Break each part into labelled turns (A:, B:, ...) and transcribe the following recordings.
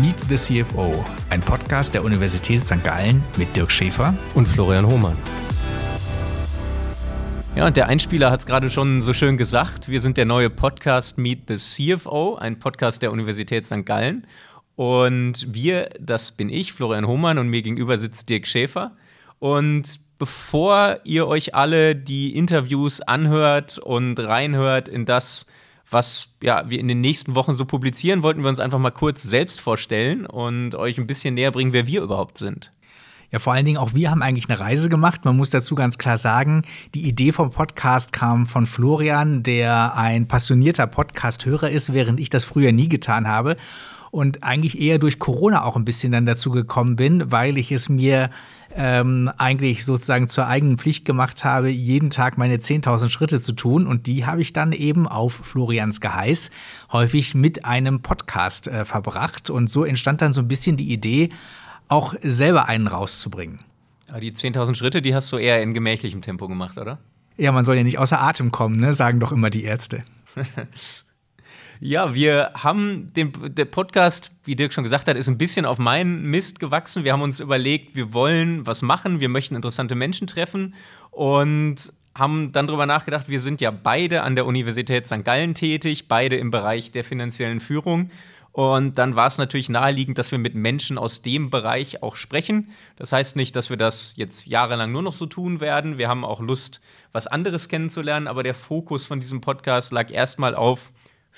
A: Meet the CFO, ein Podcast der Universität St. Gallen mit Dirk Schäfer
B: und Florian Hohmann. Ja, und der Einspieler hat es gerade schon so schön gesagt. Wir sind der neue Podcast Meet the CFO, ein Podcast der Universität St. Gallen. Und wir, das bin ich, Florian Hohmann, und mir gegenüber sitzt Dirk Schäfer. Und bevor ihr euch alle die Interviews anhört und reinhört in das, was ja, wir in den nächsten Wochen so publizieren, wollten wir uns einfach mal kurz selbst vorstellen und euch ein bisschen näher bringen, wer wir überhaupt sind.
A: Ja, vor allen Dingen auch wir haben eigentlich eine Reise gemacht. Man muss dazu ganz klar sagen, die Idee vom Podcast kam von Florian, der ein passionierter Podcast-Hörer ist, während ich das früher nie getan habe. Und eigentlich eher durch Corona auch ein bisschen dann dazu gekommen bin, weil ich es mir ähm, eigentlich sozusagen zur eigenen Pflicht gemacht habe, jeden Tag meine 10.000 Schritte zu tun. Und die habe ich dann eben auf Florians Geheiß häufig mit einem Podcast äh, verbracht. Und so entstand dann so ein bisschen die Idee, auch selber einen rauszubringen.
B: Aber die 10.000 Schritte, die hast du eher in gemächlichem Tempo gemacht, oder?
A: Ja, man soll ja nicht außer Atem kommen, ne? sagen doch immer die Ärzte.
B: Ja, wir haben den der Podcast, wie Dirk schon gesagt hat, ist ein bisschen auf meinen Mist gewachsen. Wir haben uns überlegt, wir wollen was machen, wir möchten interessante Menschen treffen und haben dann darüber nachgedacht, wir sind ja beide an der Universität St. Gallen tätig, beide im Bereich der finanziellen Führung. Und dann war es natürlich naheliegend, dass wir mit Menschen aus dem Bereich auch sprechen. Das heißt nicht, dass wir das jetzt jahrelang nur noch so tun werden. Wir haben auch Lust, was anderes kennenzulernen, aber der Fokus von diesem Podcast lag erstmal auf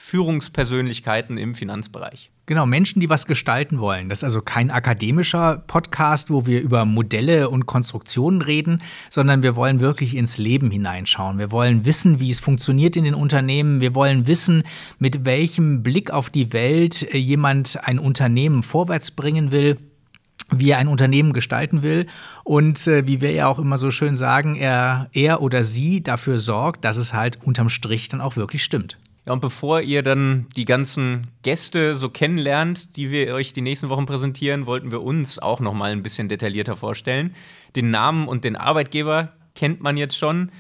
B: Führungspersönlichkeiten im Finanzbereich.
A: Genau, Menschen, die was gestalten wollen. Das ist also kein akademischer Podcast, wo wir über Modelle und Konstruktionen reden, sondern wir wollen wirklich ins Leben hineinschauen. Wir wollen wissen, wie es funktioniert in den Unternehmen. Wir wollen wissen, mit welchem Blick auf die Welt äh, jemand ein Unternehmen vorwärts bringen will wie er ein Unternehmen gestalten will und äh, wie wir ja auch immer so schön sagen, er, er oder sie dafür sorgt, dass es halt unterm Strich dann auch wirklich stimmt.
B: Ja, und bevor ihr dann die ganzen Gäste so kennenlernt, die wir euch die nächsten Wochen präsentieren, wollten wir uns auch noch mal ein bisschen detaillierter vorstellen. Den Namen und den Arbeitgeber kennt man jetzt schon.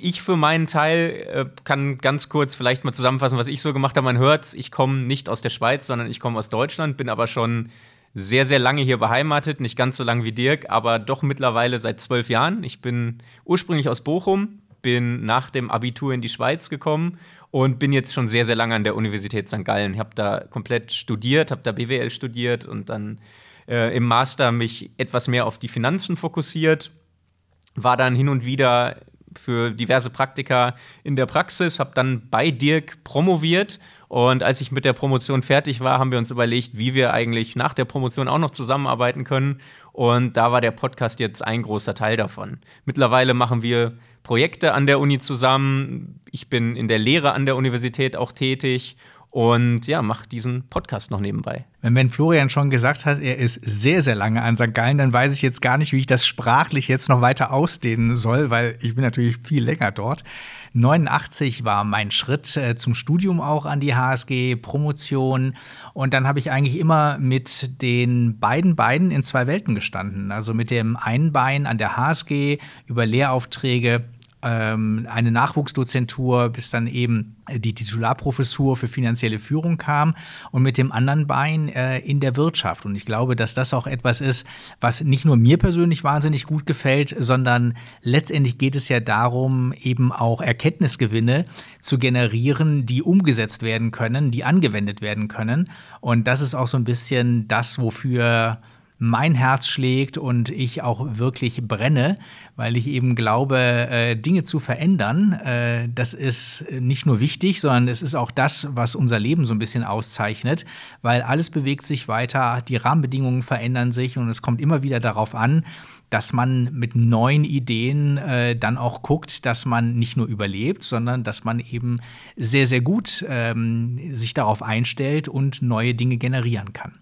B: Ich für meinen Teil äh, kann ganz kurz vielleicht mal zusammenfassen, was ich so gemacht habe. Man hört ich komme nicht aus der Schweiz, sondern ich komme aus Deutschland, bin aber schon sehr, sehr lange hier beheimatet, nicht ganz so lang wie Dirk, aber doch mittlerweile seit zwölf Jahren. Ich bin ursprünglich aus Bochum, bin nach dem Abitur in die Schweiz gekommen und bin jetzt schon sehr, sehr lange an der Universität St. Gallen. Ich habe da komplett studiert, habe da BWL studiert und dann äh, im Master mich etwas mehr auf die Finanzen fokussiert. War dann hin und wieder für diverse Praktika in der Praxis, habe dann bei Dirk promoviert und als ich mit der Promotion fertig war, haben wir uns überlegt, wie wir eigentlich nach der Promotion auch noch zusammenarbeiten können. Und da war der Podcast jetzt ein großer Teil davon. Mittlerweile machen wir Projekte an der Uni zusammen. Ich bin in der Lehre an der Universität auch tätig und ja, mache diesen Podcast noch nebenbei.
A: Wenn, wenn Florian schon gesagt hat, er ist sehr, sehr lange an St. Gallen, dann weiß ich jetzt gar nicht, wie ich das sprachlich jetzt noch weiter ausdehnen soll, weil ich bin natürlich viel länger dort. 89 war mein Schritt äh, zum Studium auch an die HSG, Promotion. Und dann habe ich eigentlich immer mit den beiden Beinen in zwei Welten gestanden. Also mit dem einen Bein an der HSG über Lehraufträge eine Nachwuchsdozentur, bis dann eben die Titularprofessur für finanzielle Führung kam und mit dem anderen Bein äh, in der Wirtschaft. Und ich glaube, dass das auch etwas ist, was nicht nur mir persönlich wahnsinnig gut gefällt, sondern letztendlich geht es ja darum, eben auch Erkenntnisgewinne zu generieren, die umgesetzt werden können, die angewendet werden können. Und das ist auch so ein bisschen das, wofür mein Herz schlägt und ich auch wirklich brenne, weil ich eben glaube, äh, Dinge zu verändern, äh, das ist nicht nur wichtig, sondern es ist auch das, was unser Leben so ein bisschen auszeichnet, weil alles bewegt sich weiter, die Rahmenbedingungen verändern sich und es kommt immer wieder darauf an, dass man mit neuen Ideen äh, dann auch guckt, dass man nicht nur überlebt, sondern dass man eben sehr, sehr gut ähm, sich darauf einstellt und neue Dinge generieren kann.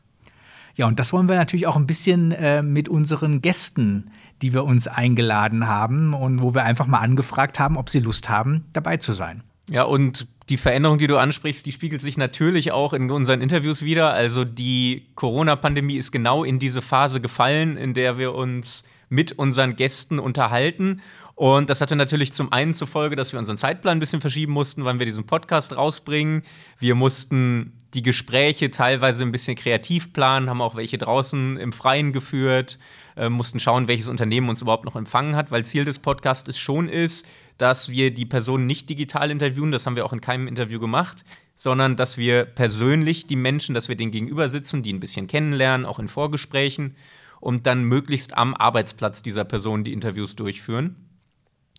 A: Ja, und das wollen wir natürlich auch ein bisschen äh, mit unseren Gästen, die wir uns eingeladen haben und wo wir einfach mal angefragt haben, ob sie Lust haben, dabei zu sein.
B: Ja, und die Veränderung, die du ansprichst, die spiegelt sich natürlich auch in unseren Interviews wieder. Also die Corona-Pandemie ist genau in diese Phase gefallen, in der wir uns mit unseren Gästen unterhalten. Und das hatte natürlich zum einen zur Folge, dass wir unseren Zeitplan ein bisschen verschieben mussten, wann wir diesen Podcast rausbringen. Wir mussten die Gespräche teilweise ein bisschen kreativ planen, haben auch welche draußen im Freien geführt, äh, mussten schauen, welches Unternehmen uns überhaupt noch empfangen hat, weil Ziel des Podcasts schon ist, dass wir die Person nicht digital interviewen, das haben wir auch in keinem Interview gemacht, sondern dass wir persönlich die Menschen, dass wir denen gegenüber sitzen, die ein bisschen kennenlernen, auch in Vorgesprächen und dann möglichst am Arbeitsplatz dieser Person die Interviews durchführen.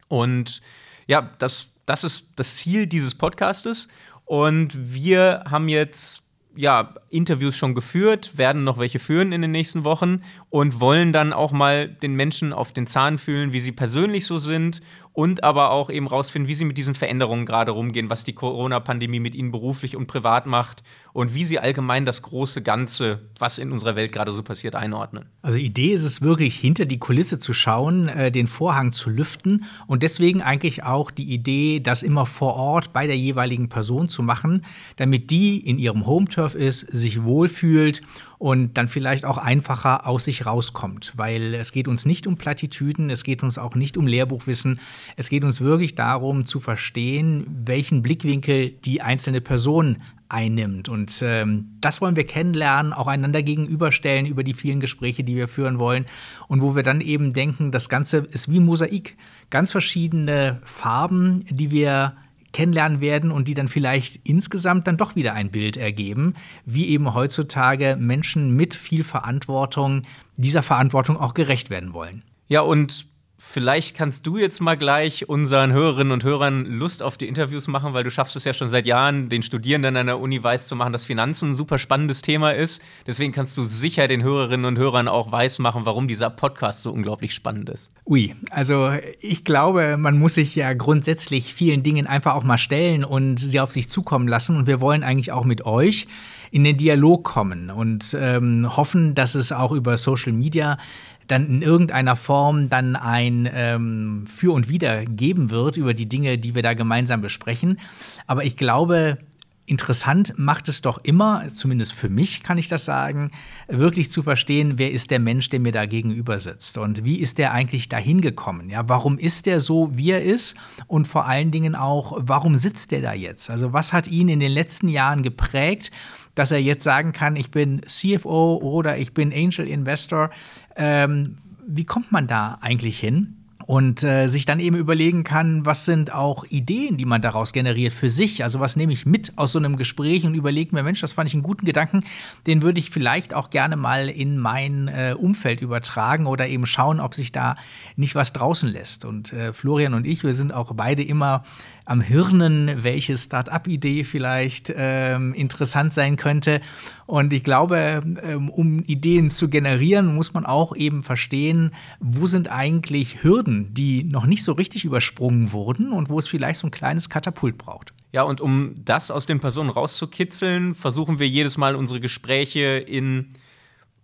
B: Und ja, das, das ist das Ziel dieses Podcastes. Und wir haben jetzt ja, Interviews schon geführt, werden noch welche führen in den nächsten Wochen und wollen dann auch mal den Menschen auf den Zahn fühlen, wie sie persönlich so sind und aber auch eben rausfinden, wie sie mit diesen Veränderungen gerade rumgehen, was die Corona-Pandemie mit ihnen beruflich und privat macht und wie sie allgemein das große Ganze, was in unserer Welt gerade so passiert, einordnen.
A: Also Idee ist es wirklich, hinter die Kulisse zu schauen, äh, den Vorhang zu lüften und deswegen eigentlich auch die Idee, das immer vor Ort bei der jeweiligen Person zu machen, damit die in ihrem Home-Turf ist, sich wohlfühlt und dann vielleicht auch einfacher aus sich rauskommt. Weil es geht uns nicht um Plattitüden, es geht uns auch nicht um Lehrbuchwissen, es geht uns wirklich darum zu verstehen, welchen Blickwinkel die einzelne Person einnimmt. Und ähm, das wollen wir kennenlernen, auch einander gegenüberstellen über die vielen Gespräche, die wir führen wollen. Und wo wir dann eben denken, das Ganze ist wie Mosaik. Ganz verschiedene Farben, die wir kennenlernen werden und die dann vielleicht insgesamt dann doch wieder ein Bild ergeben, wie eben heutzutage Menschen mit viel Verantwortung dieser Verantwortung auch gerecht werden wollen.
B: Ja, und Vielleicht kannst du jetzt mal gleich unseren Hörerinnen und Hörern Lust auf die Interviews machen, weil du schaffst es ja schon seit Jahren, den Studierenden an der Uni weiß zu machen, dass Finanzen ein super spannendes Thema ist. Deswegen kannst du sicher den Hörerinnen und Hörern auch weiß machen, warum dieser Podcast so unglaublich spannend ist.
A: Ui, also ich glaube, man muss sich ja grundsätzlich vielen Dingen einfach auch mal stellen und sie auf sich zukommen lassen. Und wir wollen eigentlich auch mit euch in den Dialog kommen und ähm, hoffen, dass es auch über Social Media dann in irgendeiner Form dann ein ähm, Für und Wider geben wird über die Dinge, die wir da gemeinsam besprechen. Aber ich glaube, interessant macht es doch immer, zumindest für mich kann ich das sagen, wirklich zu verstehen, wer ist der Mensch, der mir da gegenüber sitzt und wie ist der eigentlich dahin gekommen? Ja, warum ist der so, wie er ist und vor allen Dingen auch, warum sitzt der da jetzt? Also was hat ihn in den letzten Jahren geprägt? dass er jetzt sagen kann, ich bin CFO oder ich bin Angel Investor. Ähm, wie kommt man da eigentlich hin? Und äh, sich dann eben überlegen kann, was sind auch Ideen, die man daraus generiert für sich. Also was nehme ich mit aus so einem Gespräch und überlege mir, Mensch, das fand ich einen guten Gedanken, den würde ich vielleicht auch gerne mal in mein äh, Umfeld übertragen oder eben schauen, ob sich da nicht was draußen lässt. Und äh, Florian und ich, wir sind auch beide immer am Hirnen, welche Start-up-Idee vielleicht ähm, interessant sein könnte. Und ich glaube, ähm, um Ideen zu generieren, muss man auch eben verstehen, wo sind eigentlich Hürden, die noch nicht so richtig übersprungen wurden und wo es vielleicht so ein kleines Katapult braucht.
B: Ja, und um das aus den Personen rauszukitzeln, versuchen wir jedes Mal unsere Gespräche in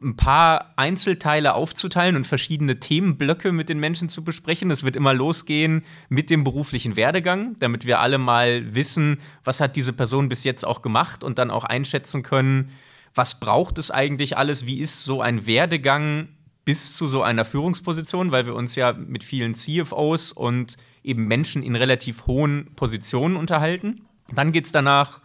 B: ein paar Einzelteile aufzuteilen und verschiedene Themenblöcke mit den Menschen zu besprechen. Es wird immer losgehen mit dem beruflichen Werdegang, damit wir alle mal wissen, was hat diese Person bis jetzt auch gemacht und dann auch einschätzen können, was braucht es eigentlich alles, wie ist so ein Werdegang bis zu so einer Führungsposition, weil wir uns ja mit vielen CFOs und eben Menschen in relativ hohen Positionen unterhalten. Dann geht es danach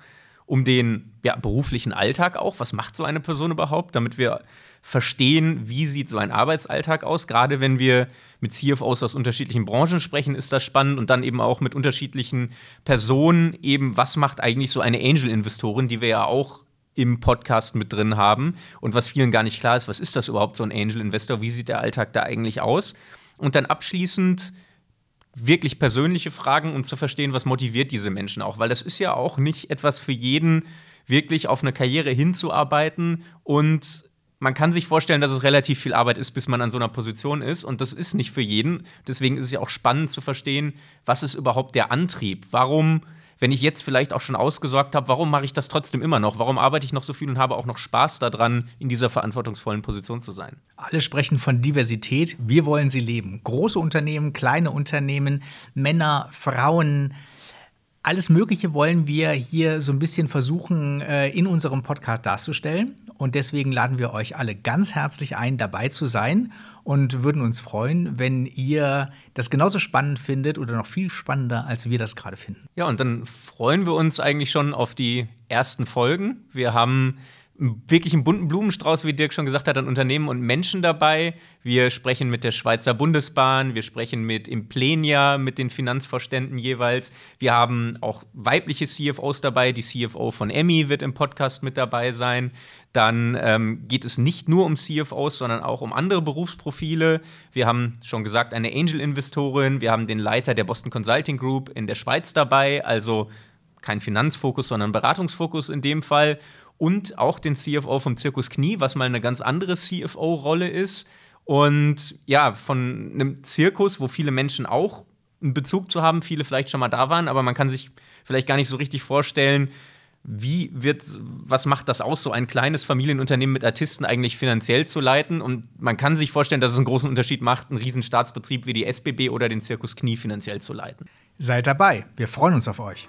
B: um den ja, beruflichen Alltag auch. Was macht so eine Person überhaupt, damit wir verstehen, wie sieht so ein Arbeitsalltag aus. Gerade wenn wir mit CFOs aus unterschiedlichen Branchen sprechen, ist das spannend und dann eben auch mit unterschiedlichen Personen eben, was macht eigentlich so eine Angel-Investorin, die wir ja auch im Podcast mit drin haben und was vielen gar nicht klar ist, was ist das überhaupt so ein Angel-Investor, wie sieht der Alltag da eigentlich aus? Und dann abschließend wirklich persönliche Fragen, um zu verstehen, was motiviert diese Menschen auch, weil das ist ja auch nicht etwas für jeden, wirklich auf eine Karriere hinzuarbeiten und man kann sich vorstellen, dass es relativ viel Arbeit ist, bis man an so einer Position ist. Und das ist nicht für jeden. Deswegen ist es ja auch spannend zu verstehen, was ist überhaupt der Antrieb? Warum, wenn ich jetzt vielleicht auch schon ausgesorgt habe, warum mache ich das trotzdem immer noch? Warum arbeite ich noch so viel und habe auch noch Spaß daran, in dieser verantwortungsvollen Position zu sein?
A: Alle sprechen von Diversität. Wir wollen sie leben. Große Unternehmen, kleine Unternehmen, Männer, Frauen, alles Mögliche wollen wir hier so ein bisschen versuchen, äh, in unserem Podcast darzustellen. Und deswegen laden wir euch alle ganz herzlich ein, dabei zu sein und würden uns freuen, wenn ihr das genauso spannend findet oder noch viel spannender, als wir das gerade finden.
B: Ja, und dann freuen wir uns eigentlich schon auf die ersten Folgen. Wir haben wirklich einen bunten Blumenstrauß, wie Dirk schon gesagt hat, an Unternehmen und Menschen dabei. Wir sprechen mit der Schweizer Bundesbahn, wir sprechen mit Implenia, mit den Finanzvorständen jeweils. Wir haben auch weibliche CFOs dabei. Die CFO von Emmy wird im Podcast mit dabei sein. Dann ähm, geht es nicht nur um CFOs, sondern auch um andere Berufsprofile. Wir haben schon gesagt, eine Angel-Investorin. Wir haben den Leiter der Boston Consulting Group in der Schweiz dabei. Also kein Finanzfokus, sondern Beratungsfokus in dem Fall und auch den CFO vom Zirkus Knie, was mal eine ganz andere CFO-Rolle ist. Und ja, von einem Zirkus, wo viele Menschen auch einen Bezug zu haben, viele vielleicht schon mal da waren, aber man kann sich vielleicht gar nicht so richtig vorstellen, wie wird, was macht das aus, so ein kleines Familienunternehmen mit Artisten eigentlich finanziell zu leiten? Und man kann sich vorstellen, dass es einen großen Unterschied macht, einen riesen Staatsbetrieb wie die SBB oder den Zirkus Knie finanziell zu leiten.
A: Seid dabei, wir freuen uns auf euch.